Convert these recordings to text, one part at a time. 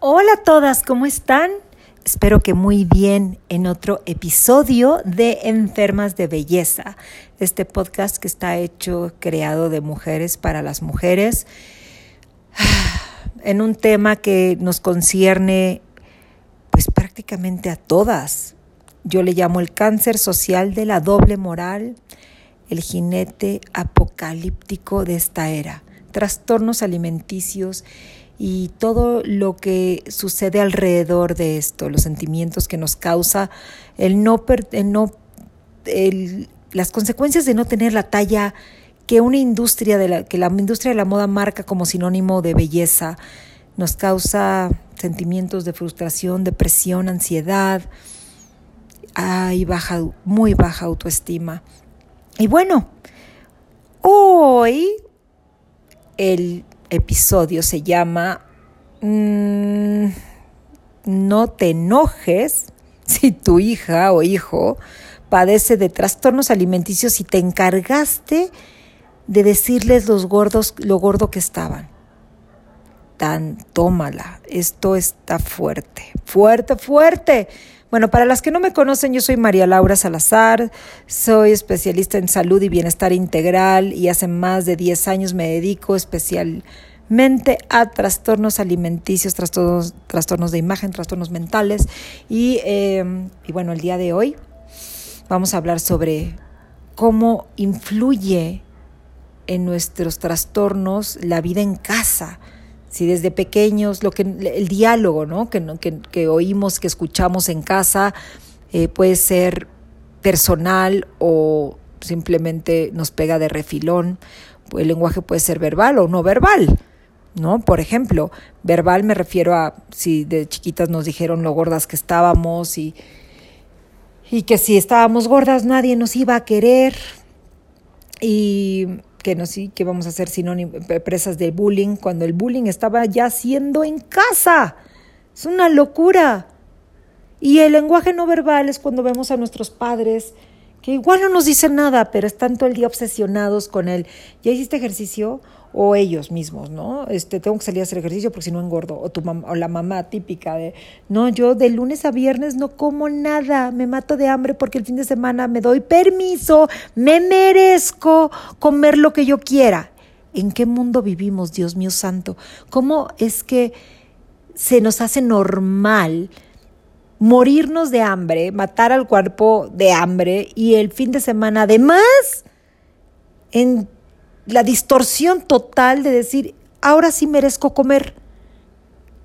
Hola a todas, ¿cómo están? Espero que muy bien en otro episodio de Enfermas de Belleza, este podcast que está hecho, creado de mujeres para las mujeres, en un tema que nos concierne pues prácticamente a todas. Yo le llamo el cáncer social de la doble moral, el jinete apocalíptico de esta era, trastornos alimenticios y todo lo que sucede alrededor de esto, los sentimientos que nos causa el no, no las consecuencias de no tener la talla que una industria de la que la industria de la moda marca como sinónimo de belleza nos causa sentimientos de frustración, depresión, ansiedad, hay baja, muy baja autoestima. Y bueno, hoy el episodio se llama mm, No te enojes si tu hija o hijo padece de trastornos alimenticios y te encargaste de decirles los gordos, lo gordo que estaban. Tan, tómala, esto está fuerte, fuerte, fuerte. Bueno, para las que no me conocen, yo soy María Laura Salazar, soy especialista en salud y bienestar integral y hace más de 10 años me dedico especialmente a trastornos alimenticios, trastornos, trastornos de imagen, trastornos mentales y, em, y bueno, el día de hoy vamos a hablar sobre cómo influye en nuestros trastornos la vida en casa si desde pequeños, lo que, el diálogo ¿no? Que, que, oímos, que escuchamos en casa, eh, puede ser personal o simplemente nos pega de refilón. El lenguaje puede ser verbal o no verbal. ¿no? Por ejemplo, verbal me refiero a si de chiquitas nos dijeron lo gordas que estábamos y, y que si estábamos gordas nadie nos iba a querer. Y que no sí que vamos a ser sinónimos presas de bullying cuando el bullying estaba ya siendo en casa. Es una locura. Y el lenguaje no verbal es cuando vemos a nuestros padres igual no nos dicen nada, pero están todo el día obsesionados con él. ¿Ya hiciste ejercicio? o ellos mismos, ¿no? Este, tengo que salir a hacer ejercicio porque si no engordo, o tu o la mamá típica de, no, yo de lunes a viernes no como nada, me mato de hambre porque el fin de semana me doy permiso, me merezco comer lo que yo quiera. ¿En qué mundo vivimos, Dios mío santo? ¿Cómo es que se nos hace normal morirnos de hambre, matar al cuerpo de hambre y el fin de semana además en la distorsión total de decir, ahora sí merezco comer.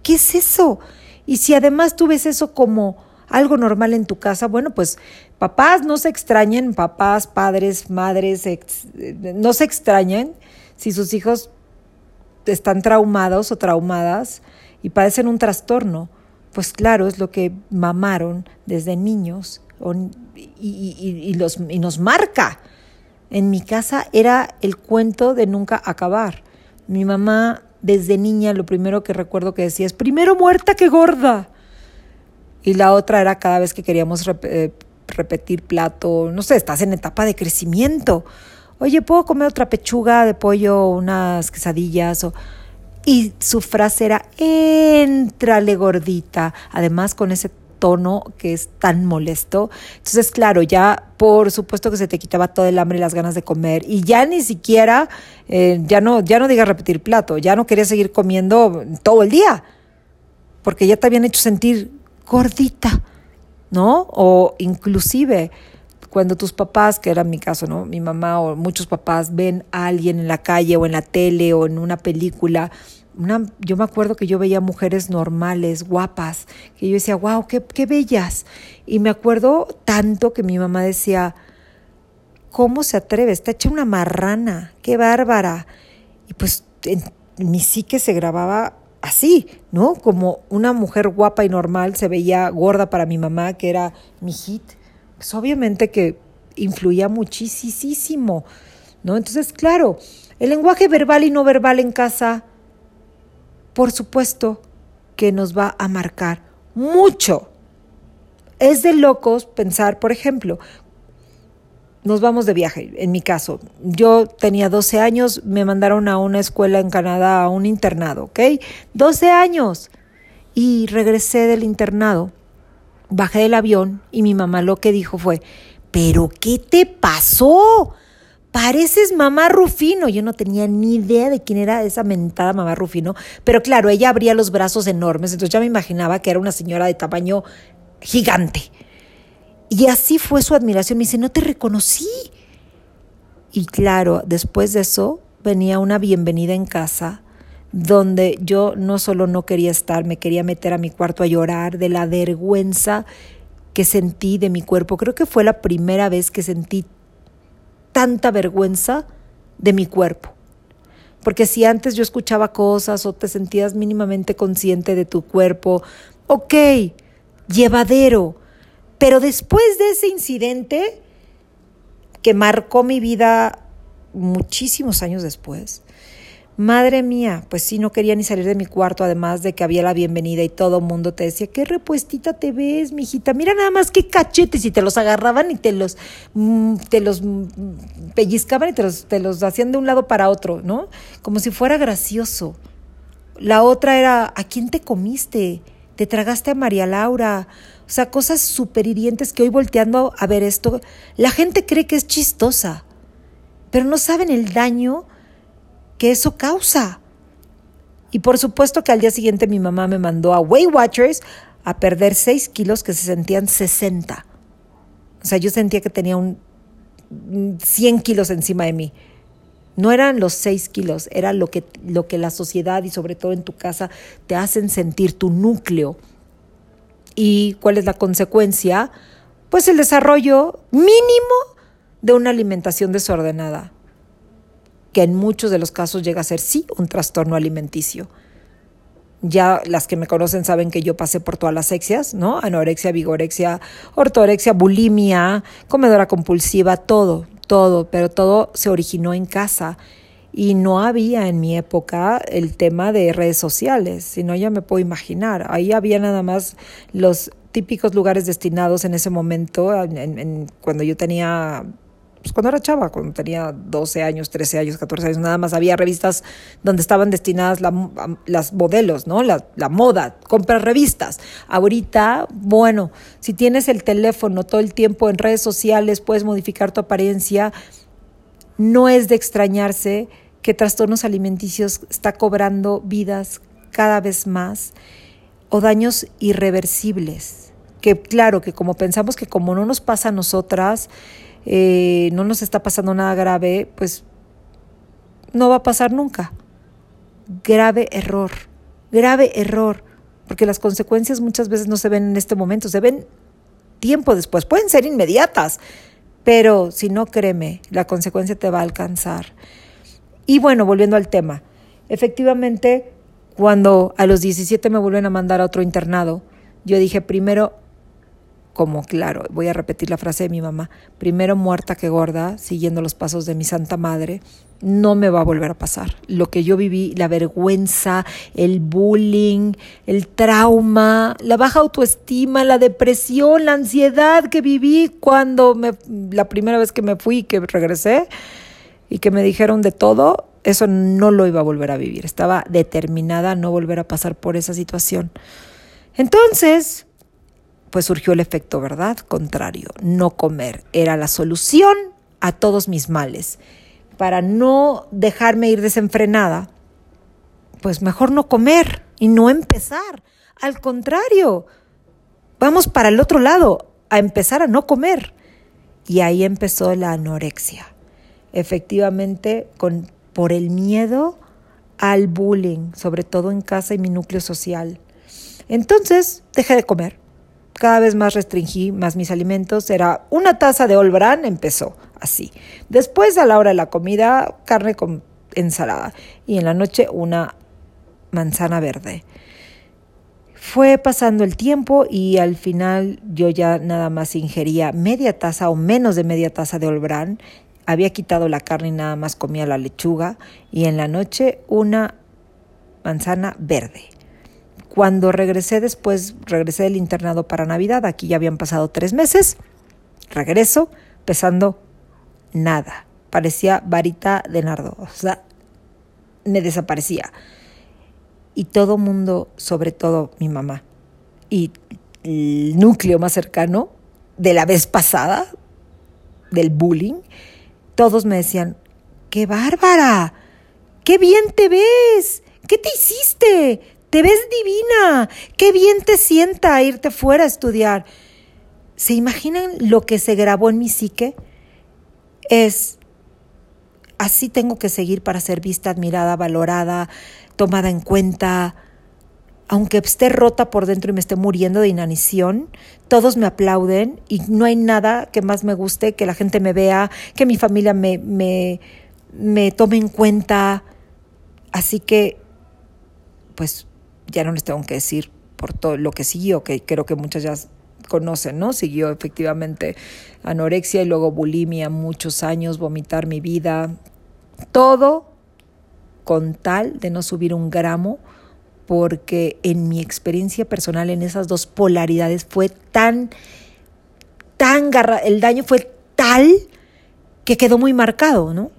¿Qué es eso? Y si además tú ves eso como algo normal en tu casa, bueno, pues papás no se extrañen, papás, padres, madres, no se extrañen si sus hijos están traumados o traumadas y padecen un trastorno. Pues claro, es lo que mamaron desde niños y, los, y nos marca. En mi casa era el cuento de nunca acabar. Mi mamá desde niña lo primero que recuerdo que decía es primero muerta que gorda. Y la otra era cada vez que queríamos eh, repetir plato, no sé, estás en etapa de crecimiento. Oye, ¿puedo comer otra pechuga de pollo, unas quesadillas? O... Y su frase era, éntrale gordita. Además con ese tono que es tan molesto. Entonces, claro, ya por supuesto que se te quitaba todo el hambre y las ganas de comer y ya ni siquiera, eh, ya no, ya no digas repetir plato, ya no querías seguir comiendo todo el día, porque ya te habían hecho sentir gordita, ¿no? O inclusive cuando tus papás, que era mi caso, ¿no? Mi mamá o muchos papás ven a alguien en la calle o en la tele o en una película una, yo me acuerdo que yo veía mujeres normales, guapas, que yo decía, wow, qué, bellas. Y me acuerdo tanto que mi mamá decía, ¿cómo se atreve? Está hecha una marrana, qué bárbara. Y pues en mi psique se grababa así, ¿no? Como una mujer guapa y normal se veía gorda para mi mamá, que era mi hit. Pues obviamente que influía muchísimo, ¿no? Entonces, claro, el lenguaje verbal y no verbal en casa por supuesto que nos va a marcar mucho. Es de locos pensar, por ejemplo, nos vamos de viaje, en mi caso. Yo tenía 12 años, me mandaron a una escuela en Canadá, a un internado, ¿ok? 12 años. Y regresé del internado, bajé del avión y mi mamá lo que dijo fue, ¿pero qué te pasó? Pareces mamá Rufino. Yo no tenía ni idea de quién era esa mentada mamá Rufino, pero claro, ella abría los brazos enormes, entonces ya me imaginaba que era una señora de tamaño gigante. Y así fue su admiración. Me dice, no te reconocí. Y claro, después de eso venía una bienvenida en casa donde yo no solo no quería estar, me quería meter a mi cuarto a llorar de la vergüenza que sentí de mi cuerpo. Creo que fue la primera vez que sentí tanta vergüenza de mi cuerpo. Porque si antes yo escuchaba cosas o te sentías mínimamente consciente de tu cuerpo, ok, llevadero. Pero después de ese incidente, que marcó mi vida muchísimos años después, Madre mía, pues sí, no quería ni salir de mi cuarto, además de que había la bienvenida y todo el mundo te decía, qué repuestita te ves, mijita, mira nada más qué cachetes, y te los agarraban y te los, mm, te los mm, pellizcaban y te los, te los hacían de un lado para otro, ¿no? Como si fuera gracioso. La otra era, ¿a quién te comiste? ¿Te tragaste a María Laura? O sea, cosas súper hirientes que hoy volteando a ver esto, la gente cree que es chistosa, pero no saben el daño que eso causa. Y por supuesto que al día siguiente mi mamá me mandó a Weight Watchers a perder 6 kilos que se sentían 60. O sea, yo sentía que tenía un 100 kilos encima de mí. No eran los 6 kilos, era lo que, lo que la sociedad y sobre todo en tu casa te hacen sentir tu núcleo. ¿Y cuál es la consecuencia? Pues el desarrollo mínimo de una alimentación desordenada que en muchos de los casos llega a ser sí un trastorno alimenticio. Ya las que me conocen saben que yo pasé por todas las sexias, ¿no? Anorexia, vigorexia, ortorexia, bulimia, comedora compulsiva, todo, todo, pero todo se originó en casa y no había en mi época el tema de redes sociales, sino ya me puedo imaginar. Ahí había nada más los típicos lugares destinados en ese momento, cuando yo tenía pues cuando era chava, cuando tenía 12 años, 13 años, 14 años, nada más había revistas donde estaban destinadas las modelos, ¿no? La, moda, comprar revistas. Ahorita, bueno, si tienes el teléfono todo el tiempo en redes sociales, puedes modificar tu apariencia, no es de extrañarse que trastornos alimenticios está cobrando vidas cada vez más o daños irreversibles. Que claro, que como pensamos que como no nos pasa a nosotras, eh, no nos está pasando nada grave, pues no va a pasar nunca. Grave error, grave error, porque las consecuencias muchas veces no se ven en este momento, se ven tiempo después, pueden ser inmediatas, pero si no créeme, la consecuencia te va a alcanzar. Y bueno, volviendo al tema, efectivamente, cuando a los 17 me vuelven a mandar a otro internado, yo dije, primero como claro, voy a repetir la frase de mi mamá, primero muerta que gorda, siguiendo los pasos de mi Santa Madre, no me va a volver a pasar. Lo que yo viví, la vergüenza, el bullying, el trauma, la baja autoestima, la depresión, la ansiedad que viví cuando me, la primera vez que me fui y que regresé y que me dijeron de todo, eso no lo iba a volver a vivir. Estaba determinada a no volver a pasar por esa situación. Entonces, pues surgió el efecto, ¿verdad? Contrario, no comer era la solución a todos mis males. Para no dejarme ir desenfrenada, pues mejor no comer y no empezar. Al contrario, vamos para el otro lado, a empezar a no comer. Y ahí empezó la anorexia. Efectivamente, con, por el miedo al bullying, sobre todo en casa y mi núcleo social. Entonces, dejé de comer cada vez más restringí más mis alimentos. Era una taza de Olbran, empezó así. Después, a la hora de la comida, carne con ensalada. Y en la noche, una manzana verde. Fue pasando el tiempo y al final yo ya nada más ingería media taza o menos de media taza de Olbran. Había quitado la carne y nada más comía la lechuga. Y en la noche, una manzana verde. Cuando regresé después, regresé del internado para Navidad, aquí ya habían pasado tres meses, regreso pesando nada, parecía varita de nardo, o sea, me desaparecía. y todo mundo, sobre todo mi mamá y el núcleo más cercano de la vez pasada, del bullying, todos me decían, ¡qué bárbara! ¡Qué bien te ves! ¿Qué te hiciste? Te ves divina. Qué bien te sienta irte fuera a estudiar. ¿Se imaginan lo que se grabó en mi psique? Es, así tengo que seguir para ser vista, admirada, valorada, tomada en cuenta. Aunque esté rota por dentro y me esté muriendo de inanición, todos me aplauden y no hay nada que más me guste que la gente me vea, que mi familia me, me, me tome en cuenta. Así que, pues ya no les tengo que decir por todo lo que siguió, que creo que muchas ya conocen, ¿no? Siguió efectivamente anorexia y luego bulimia, muchos años, vomitar mi vida, todo con tal de no subir un gramo, porque en mi experiencia personal en esas dos polaridades fue tan, tan garra, el daño fue tal que quedó muy marcado, ¿no?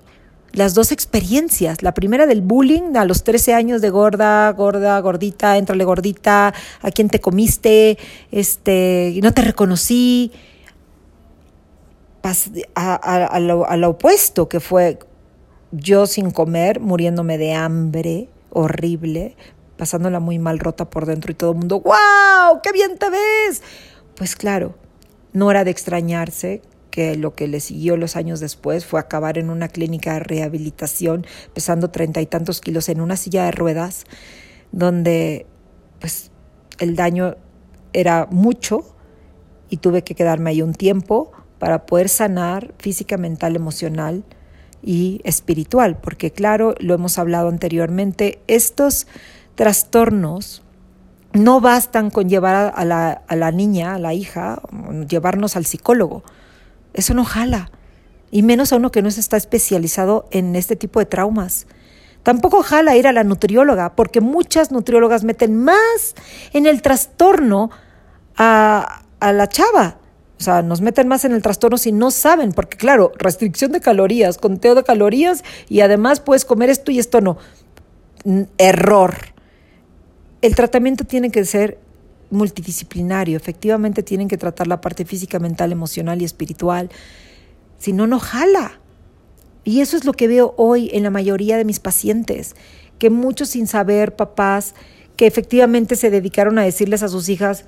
Las dos experiencias. La primera del bullying a los 13 años de gorda, gorda, gordita, entrale gordita, a quién te comiste, este, no te reconocí. A, a, lo, opuesto, que fue yo sin comer, muriéndome de hambre, horrible, pasándola muy mal rota por dentro y todo el mundo, ¡wow! ¡Qué bien te ves! Pues claro, no era de extrañarse que lo que le siguió los años después fue acabar en una clínica de rehabilitación, pesando treinta y tantos kilos en una silla de ruedas, donde pues el daño era mucho y tuve que quedarme ahí un tiempo para poder sanar física, mental, emocional y espiritual, porque claro, lo hemos hablado anteriormente, estos trastornos no bastan con llevar a la, a la niña, a la hija, llevarnos al psicólogo. Eso no jala. Y menos a uno que no está especializado en este tipo de traumas. Tampoco jala ir a la nutrióloga, porque muchas nutriólogas meten más en el trastorno a, a la chava. O sea, nos meten más en el trastorno si no saben, porque claro, restricción de calorías, conteo de calorías y además puedes comer esto y esto no. Error. El tratamiento tiene que ser multidisciplinario. Efectivamente tienen que tratar la parte física, mental, emocional y espiritual. Si no, no jala. Y eso es lo que veo hoy en la mayoría de mis pacientes, que muchos sin saber, papás, que efectivamente se dedicaron a decirles a sus hijas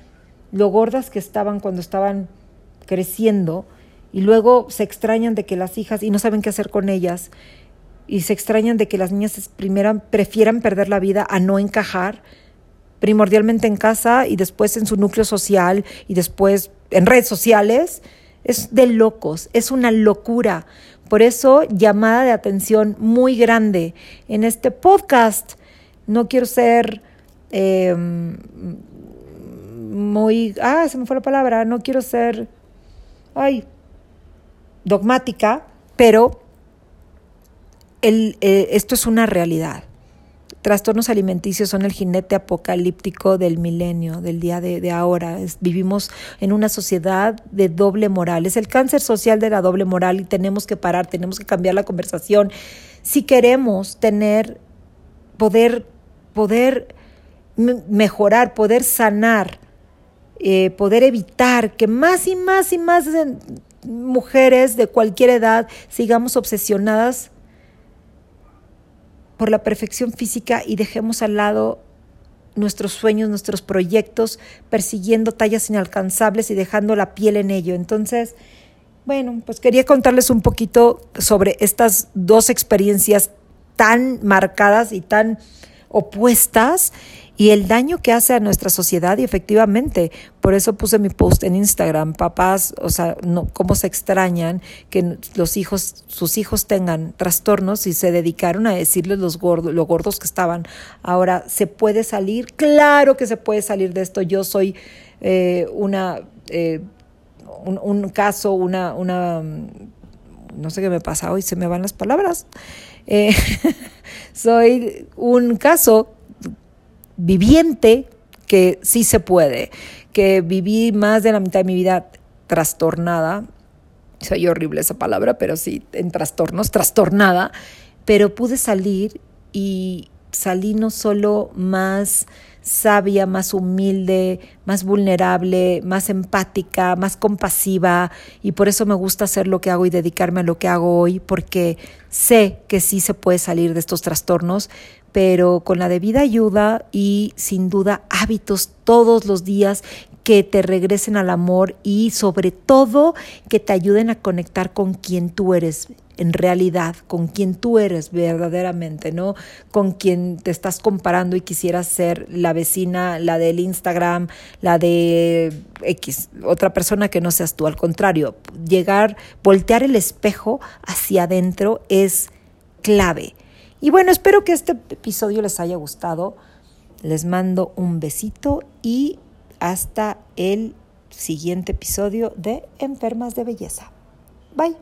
lo gordas que estaban cuando estaban creciendo y luego se extrañan de que las hijas y no saben qué hacer con ellas y se extrañan de que las niñas primero prefieran perder la vida a no encajar primordialmente en casa y después en su núcleo social y después en redes sociales, es de locos, es una locura. Por eso, llamada de atención muy grande en este podcast. No quiero ser em, muy, ah, se me fue la palabra, no quiero ser, ay, dogmática, pero el, eh, esto es una realidad trastornos alimenticios son el jinete apocalíptico del milenio, del día de, ahora. vivimos en una sociedad de doble moral. Es el cáncer social de la doble moral y tenemos que parar, tenemos que cambiar la conversación. Si queremos tener, poder, poder mejorar, poder sanar, eh, poder evitar que más y más y más mujeres de cualquier edad sigamos obsesionadas por la perfección física y dejemos al lado nuestros sueños, nuestros proyectos, persiguiendo tallas inalcanzables y dejando la piel en ello. Entonces, bueno, pues quería contarles un poquito sobre estas dos experiencias tan marcadas y tan opuestas y el daño que hace a nuestra sociedad y efectivamente, por eso puse mi post en Instagram, papás, o sea, cómo se extrañan que los hijos, sus hijos tengan trastornos y se dedicaron a decirles los gordos, lo gordos que estaban. Ahora, ¿se puede salir? Claro que se puede salir de esto. Yo soy eh, una, eh, un, caso, una, una, no sé qué me pasa hoy, se me van las palabras. Eh, soy un caso viviente que sí se puede, que viví más de la mitad de mi vida trastornada, soy horrible esa palabra, pero sí, en trastornos, trastornada, pero pude salir y salí no solo más sabia, más humilde, más vulnerable, más empática, más compasiva y por eso me gusta hacer lo que hago y dedicarme a lo que hago hoy porque sé que sí se puede salir de estos trastornos, pero con la debida ayuda y sin duda hábitos todos los días que te regresen al amor y sobre todo que te ayuden a conectar con quien tú eres en realidad, con quien tú eres verdaderamente, ¿no? Con quien te estás comparando y quisieras ser la vecina, la del Instagram, la de X, otra persona que no seas tú. Al contrario, llegar, voltear el espejo hacia adentro es clave. Y bueno, espero que este episodio les haya gustado. Les mando un besito y hasta el siguiente episodio de Enfermas de Belleza. Bye.